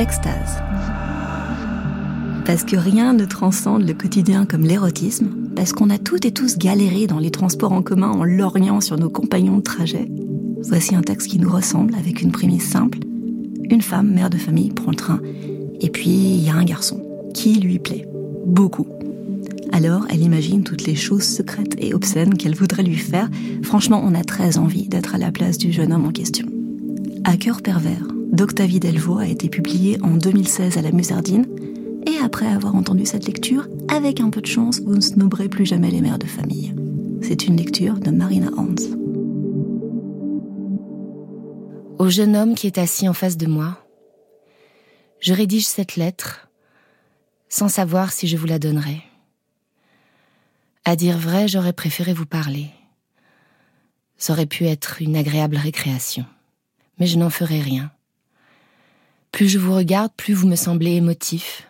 extase. Parce que rien ne transcende le quotidien comme l'érotisme, parce qu'on a toutes et tous galéré dans les transports en commun en lorgnant sur nos compagnons de trajet. Voici un texte qui nous ressemble avec une prémisse simple. Une femme, mère de famille, prend le train, et puis il y a un garçon qui lui plaît. Beaucoup. Alors elle imagine toutes les choses secrètes et obscènes qu'elle voudrait lui faire. Franchement, on a très envie d'être à la place du jeune homme en question. À cœur pervers d'Octavie Delvaux a été publié en 2016 à la Musardine. Et après avoir entendu cette lecture, avec un peu de chance, vous ne snoberez plus jamais les mères de famille. C'est une lecture de Marina Hans. Au jeune homme qui est assis en face de moi, je rédige cette lettre sans savoir si je vous la donnerai. À dire vrai, j'aurais préféré vous parler. Ça aurait pu être une agréable récréation. Mais je n'en ferai rien. Plus je vous regarde, plus vous me semblez émotif.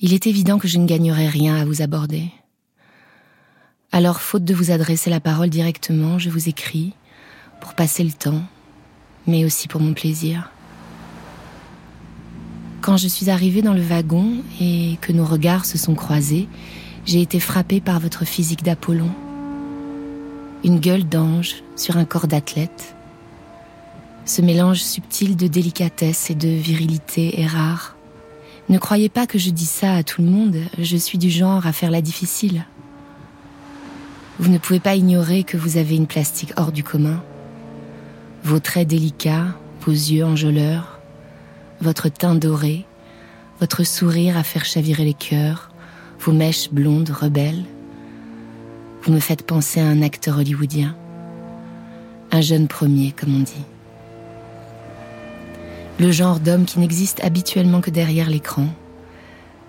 Il est évident que je ne gagnerai rien à vous aborder. Alors, faute de vous adresser la parole directement, je vous écris pour passer le temps, mais aussi pour mon plaisir. Quand je suis arrivée dans le wagon et que nos regards se sont croisés, j'ai été frappée par votre physique d'Apollon. Une gueule d'ange sur un corps d'athlète. Ce mélange subtil de délicatesse et de virilité est rare. Ne croyez pas que je dis ça à tout le monde, je suis du genre à faire la difficile. Vous ne pouvez pas ignorer que vous avez une plastique hors du commun. Vos traits délicats, vos yeux enjôleurs, votre teint doré, votre sourire à faire chavirer les cœurs, vos mèches blondes rebelles. Vous me faites penser à un acteur hollywoodien. Un jeune premier, comme on dit le genre d'homme qui n'existe habituellement que derrière l'écran.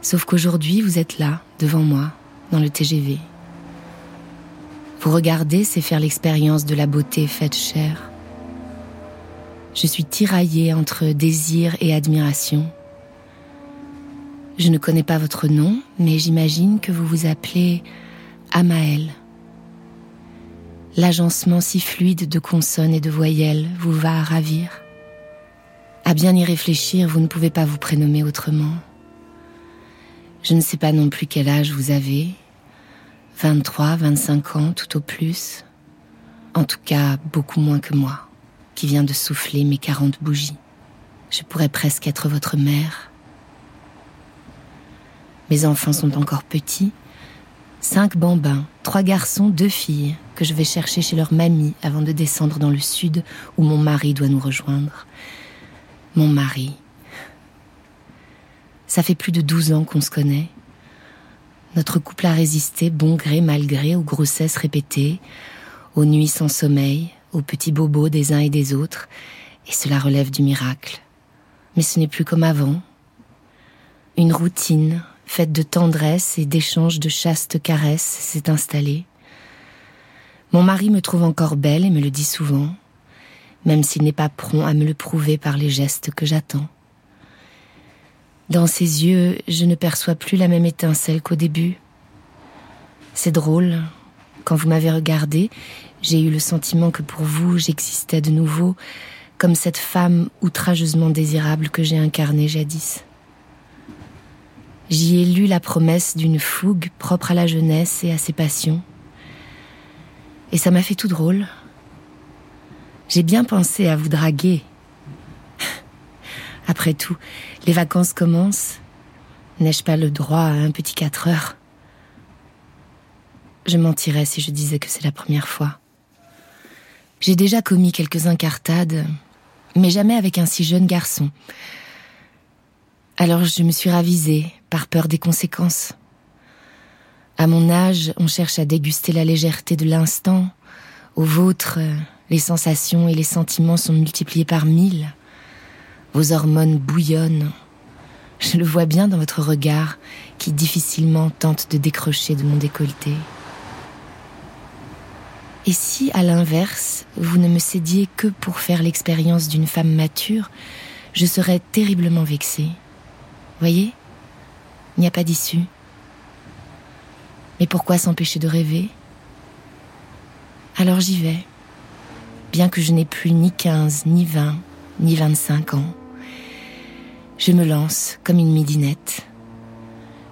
Sauf qu'aujourd'hui, vous êtes là, devant moi, dans le TGV. Vous regardez, c'est faire l'expérience de la beauté faite chair. Je suis tiraillée entre désir et admiration. Je ne connais pas votre nom, mais j'imagine que vous vous appelez Amael. L'agencement si fluide de consonnes et de voyelles vous va à ravir. À bien y réfléchir, vous ne pouvez pas vous prénommer autrement. Je ne sais pas non plus quel âge vous avez. 23, 25 ans, tout au plus. En tout cas, beaucoup moins que moi, qui vient de souffler mes 40 bougies. Je pourrais presque être votre mère. Mes enfants sont encore petits. Cinq bambins, trois garçons, deux filles, que je vais chercher chez leur mamie avant de descendre dans le sud où mon mari doit nous rejoindre mon mari. Ça fait plus de douze ans qu'on se connaît. Notre couple a résisté, bon gré mal gré, aux grossesses répétées, aux nuits sans sommeil, aux petits bobos des uns et des autres, et cela relève du miracle. Mais ce n'est plus comme avant. Une routine, faite de tendresse et d'échanges de chastes caresses, s'est installée. Mon mari me trouve encore belle et me le dit souvent même s'il n'est pas prompt à me le prouver par les gestes que j'attends. Dans ses yeux, je ne perçois plus la même étincelle qu'au début. C'est drôle, quand vous m'avez regardé, j'ai eu le sentiment que pour vous, j'existais de nouveau, comme cette femme outrageusement désirable que j'ai incarnée jadis. J'y ai lu la promesse d'une fougue propre à la jeunesse et à ses passions. Et ça m'a fait tout drôle, j'ai bien pensé à vous draguer. Après tout, les vacances commencent. N'ai-je pas le droit à un petit quatre heures? Je mentirais si je disais que c'est la première fois. J'ai déjà commis quelques incartades, mais jamais avec un si jeune garçon. Alors je me suis ravisée, par peur des conséquences. À mon âge, on cherche à déguster la légèreté de l'instant. Au vôtre, les sensations et les sentiments sont multipliés par mille. Vos hormones bouillonnent. Je le vois bien dans votre regard qui difficilement tente de décrocher de mon décolleté. Et si, à l'inverse, vous ne me cédiez que pour faire l'expérience d'une femme mature, je serais terriblement vexée. Voyez Il n'y a pas d'issue. Mais pourquoi s'empêcher de rêver? Alors j'y vais bien que je n'ai plus ni 15, ni 20, ni 25 ans. Je me lance comme une midinette.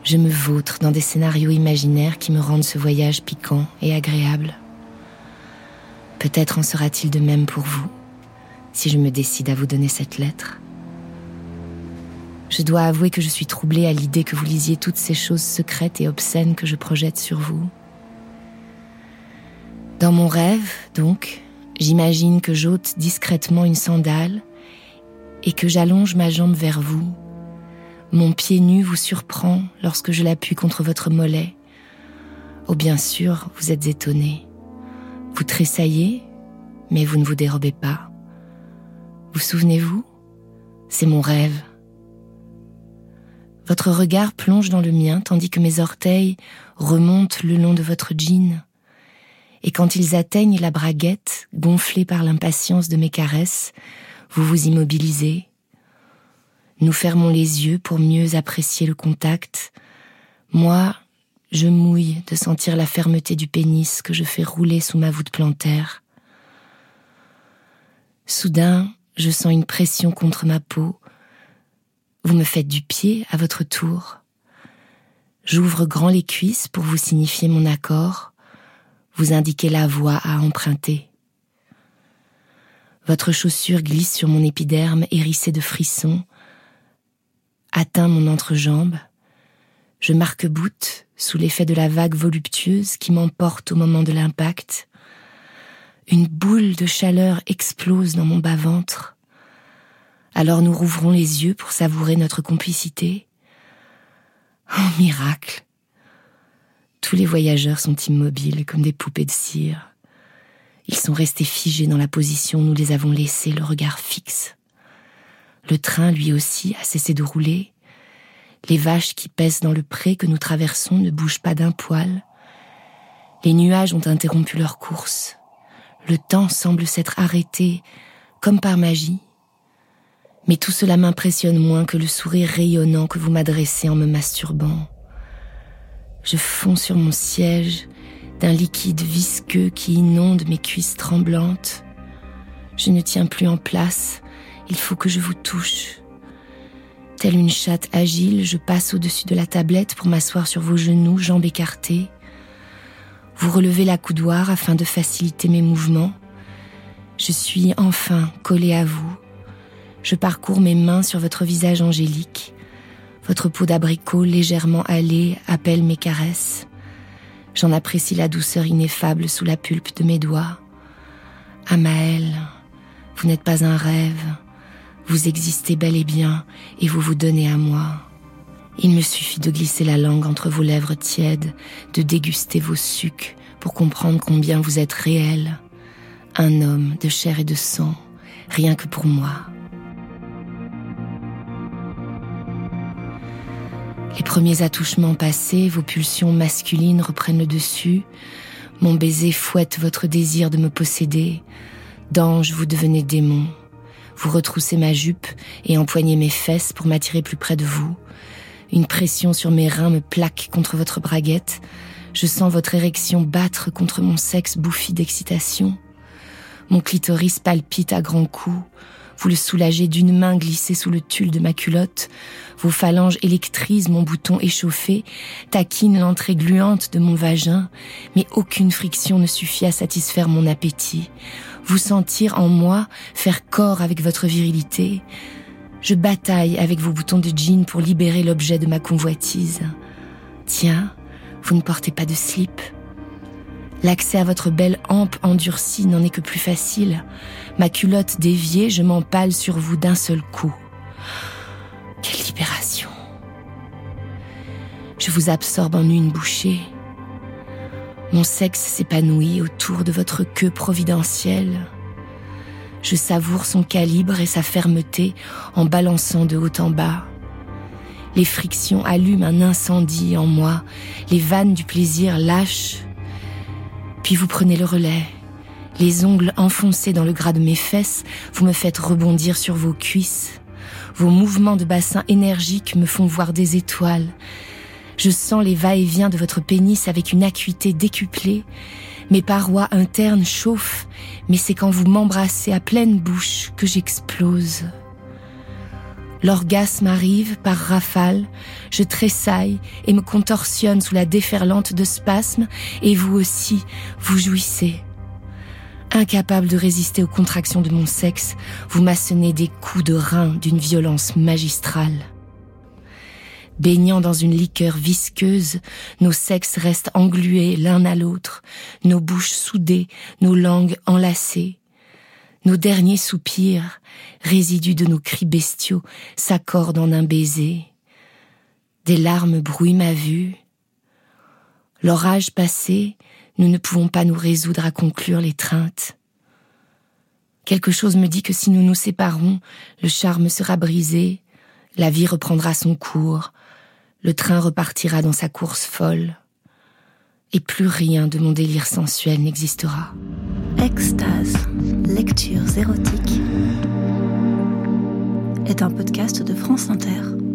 Je me vautre dans des scénarios imaginaires qui me rendent ce voyage piquant et agréable. Peut-être en sera-t-il de même pour vous, si je me décide à vous donner cette lettre. Je dois avouer que je suis troublée à l'idée que vous lisiez toutes ces choses secrètes et obscènes que je projette sur vous. Dans mon rêve, donc, j'imagine que j'ôte discrètement une sandale et que j'allonge ma jambe vers vous. Mon pied nu vous surprend lorsque je l'appuie contre votre mollet. Oh bien sûr, vous êtes étonné. Vous tressaillez, mais vous ne vous dérobez pas. Vous souvenez-vous? C'est mon rêve. Votre regard plonge dans le mien tandis que mes orteils remontent le long de votre jean. Et quand ils atteignent la braguette, gonflée par l'impatience de mes caresses, vous vous immobilisez. Nous fermons les yeux pour mieux apprécier le contact. Moi, je mouille de sentir la fermeté du pénis que je fais rouler sous ma voûte plantaire. Soudain, je sens une pression contre ma peau, vous me faites du pied à votre tour. J'ouvre grand les cuisses pour vous signifier mon accord. Vous indiquez la voie à emprunter. Votre chaussure glisse sur mon épiderme hérissé de frissons, atteint mon entrejambe. Je marque-boute sous l'effet de la vague voluptueuse qui m'emporte au moment de l'impact. Une boule de chaleur explose dans mon bas-ventre. Alors nous rouvrons les yeux pour savourer notre complicité. Oh miracle Tous les voyageurs sont immobiles comme des poupées de cire. Ils sont restés figés dans la position où nous les avons laissés, le regard fixe. Le train, lui aussi, a cessé de rouler. Les vaches qui pèsent dans le pré que nous traversons ne bougent pas d'un poil. Les nuages ont interrompu leur course. Le temps semble s'être arrêté, comme par magie. Mais tout cela m'impressionne moins que le sourire rayonnant que vous m'adressez en me masturbant. Je fonds sur mon siège d'un liquide visqueux qui inonde mes cuisses tremblantes. Je ne tiens plus en place, il faut que je vous touche. Telle une chatte agile, je passe au-dessus de la tablette pour m'asseoir sur vos genoux, jambes écartées. Vous relevez la coudoir afin de faciliter mes mouvements. Je suis enfin collée à vous, je parcours mes mains sur votre visage angélique. Votre peau d'abricot légèrement hâlée appelle mes caresses. J'en apprécie la douceur ineffable sous la pulpe de mes doigts. Amaël, vous n'êtes pas un rêve. Vous existez bel et bien et vous vous donnez à moi. Il me suffit de glisser la langue entre vos lèvres tièdes, de déguster vos sucs pour comprendre combien vous êtes réel. Un homme de chair et de sang, rien que pour moi. Les premiers attouchements passés, vos pulsions masculines reprennent le dessus. Mon baiser fouette votre désir de me posséder. D'ange, vous devenez démon. Vous retroussez ma jupe et empoignez mes fesses pour m'attirer plus près de vous. Une pression sur mes reins me plaque contre votre braguette. Je sens votre érection battre contre mon sexe bouffi d'excitation. Mon clitoris palpite à grands coups. Vous le soulagez d'une main glissée sous le tulle de ma culotte. Vos phalanges électrisent mon bouton échauffé, taquinent l'entrée gluante de mon vagin, mais aucune friction ne suffit à satisfaire mon appétit. Vous sentir en moi, faire corps avec votre virilité. Je bataille avec vos boutons de jean pour libérer l'objet de ma convoitise. Tiens, vous ne portez pas de slip. L'accès à votre belle hampe endurcie n'en est que plus facile. Ma culotte déviée, je m'empale sur vous d'un seul coup. Quelle libération. Je vous absorbe en une bouchée. Mon sexe s'épanouit autour de votre queue providentielle. Je savoure son calibre et sa fermeté en balançant de haut en bas. Les frictions allument un incendie en moi, les vannes du plaisir lâchent puis vous prenez le relais. Les ongles enfoncés dans le gras de mes fesses, vous me faites rebondir sur vos cuisses. Vos mouvements de bassin énergiques me font voir des étoiles. Je sens les va-et-vient de votre pénis avec une acuité décuplée. Mes parois internes chauffent, mais c'est quand vous m'embrassez à pleine bouche que j'explose. L'orgasme arrive par rafale, je tressaille et me contorsionne sous la déferlante de spasmes, et vous aussi, vous jouissez. Incapable de résister aux contractions de mon sexe, vous maçonnez des coups de rein d'une violence magistrale. Baignant dans une liqueur visqueuse, nos sexes restent englués l'un à l'autre, nos bouches soudées, nos langues enlacées. Nos derniers soupirs, résidus de nos cris bestiaux, s'accordent en un baiser. Des larmes brouillent ma vue. L'orage passé, nous ne pouvons pas nous résoudre à conclure l'étreinte. Quelque chose me dit que si nous nous séparons, le charme sera brisé, la vie reprendra son cours, le train repartira dans sa course folle, et plus rien de mon délire sensuel n'existera. Extase, lectures érotiques est un podcast de France Inter.